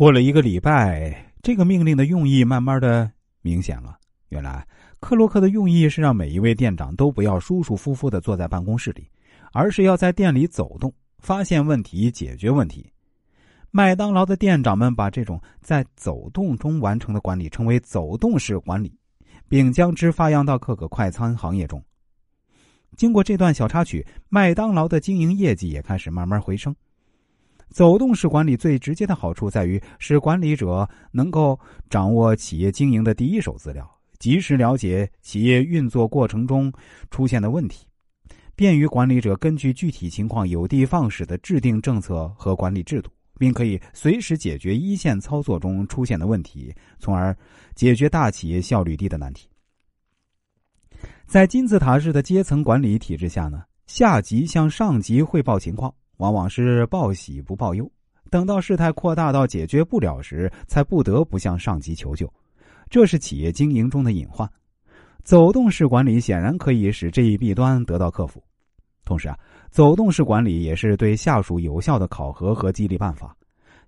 过了一个礼拜，这个命令的用意慢慢的明显了。原来，克洛克的用意是让每一位店长都不要舒舒服服的坐在办公室里，而是要在店里走动，发现问题，解决问题。麦当劳的店长们把这种在走动中完成的管理称为“走动式管理”，并将之发扬到各个快餐行业中。经过这段小插曲，麦当劳的经营业绩也开始慢慢回升。走动式管理最直接的好处在于使管理者能够掌握企业经营的第一手资料，及时了解企业运作过程中出现的问题，便于管理者根据具体情况有的放矢的制定政策和管理制度，并可以随时解决一线操作中出现的问题，从而解决大企业效率低的难题。在金字塔式的阶层管理体制下呢，下级向上级汇报情况。往往是报喜不报忧，等到事态扩大到解决不了时，才不得不向上级求救，这是企业经营中的隐患。走动式管理显然可以使这一弊端得到克服。同时啊，走动式管理也是对下属有效的考核和激励办法。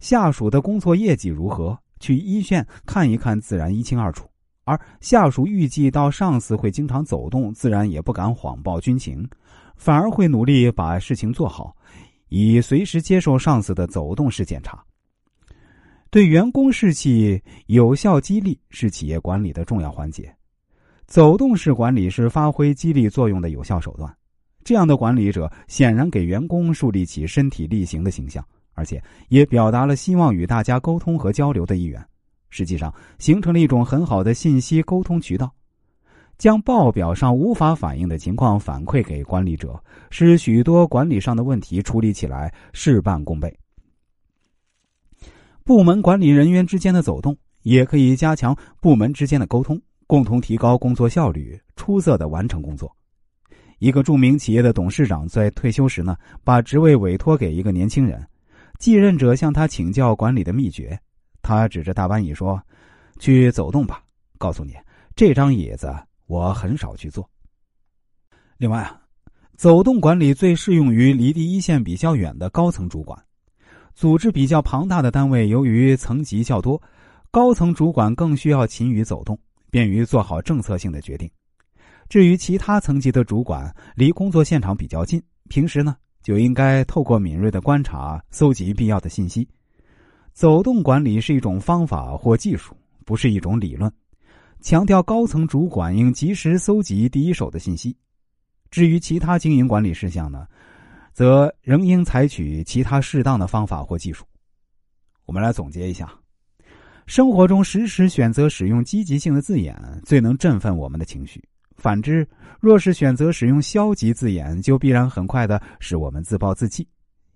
下属的工作业绩如何，去一线看一看，自然一清二楚。而下属预计到上司会经常走动，自然也不敢谎报军情，反而会努力把事情做好。以随时接受上司的走动式检查，对员工士气有效激励是企业管理的重要环节。走动式管理是发挥激励作用的有效手段。这样的管理者显然给员工树立起身体力行的形象，而且也表达了希望与大家沟通和交流的意愿。实际上，形成了一种很好的信息沟通渠道。将报表上无法反映的情况反馈给管理者，使许多管理上的问题处理起来事半功倍。部门管理人员之间的走动也可以加强部门之间的沟通，共同提高工作效率，出色的完成工作。一个著名企业的董事长在退休时呢，把职位委托给一个年轻人，继任者向他请教管理的秘诀。他指着大班椅说：“去走动吧，告诉你，这张椅子。”我很少去做。另外啊，走动管理最适用于离第一线比较远的高层主管。组织比较庞大的单位，由于层级较多，高层主管更需要勤于走动，便于做好政策性的决定。至于其他层级的主管，离工作现场比较近，平时呢就应该透过敏锐的观察，搜集必要的信息。走动管理是一种方法或技术，不是一种理论。强调高层主管应及时搜集第一手的信息，至于其他经营管理事项呢，则仍应采取其他适当的方法或技术。我们来总结一下：生活中时时选择使用积极性的字眼，最能振奋我们的情绪；反之，若是选择使用消极字眼，就必然很快的使我们自暴自弃。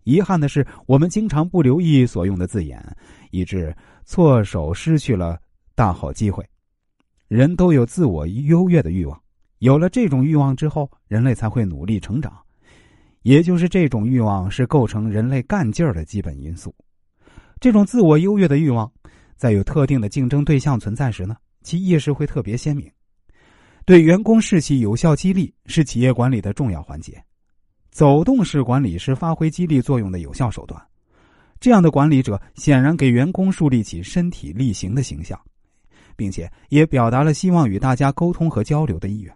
遗憾的是，我们经常不留意所用的字眼，以致错手失去了大好机会。人都有自我优越的欲望，有了这种欲望之后，人类才会努力成长。也就是这种欲望是构成人类干劲儿的基本因素。这种自我优越的欲望，在有特定的竞争对象存在时呢，其意识会特别鲜明。对员工士气有效激励是企业管理的重要环节。走动式管理是发挥激励作用的有效手段。这样的管理者显然给员工树立起身体力行的形象。并且也表达了希望与大家沟通和交流的意愿。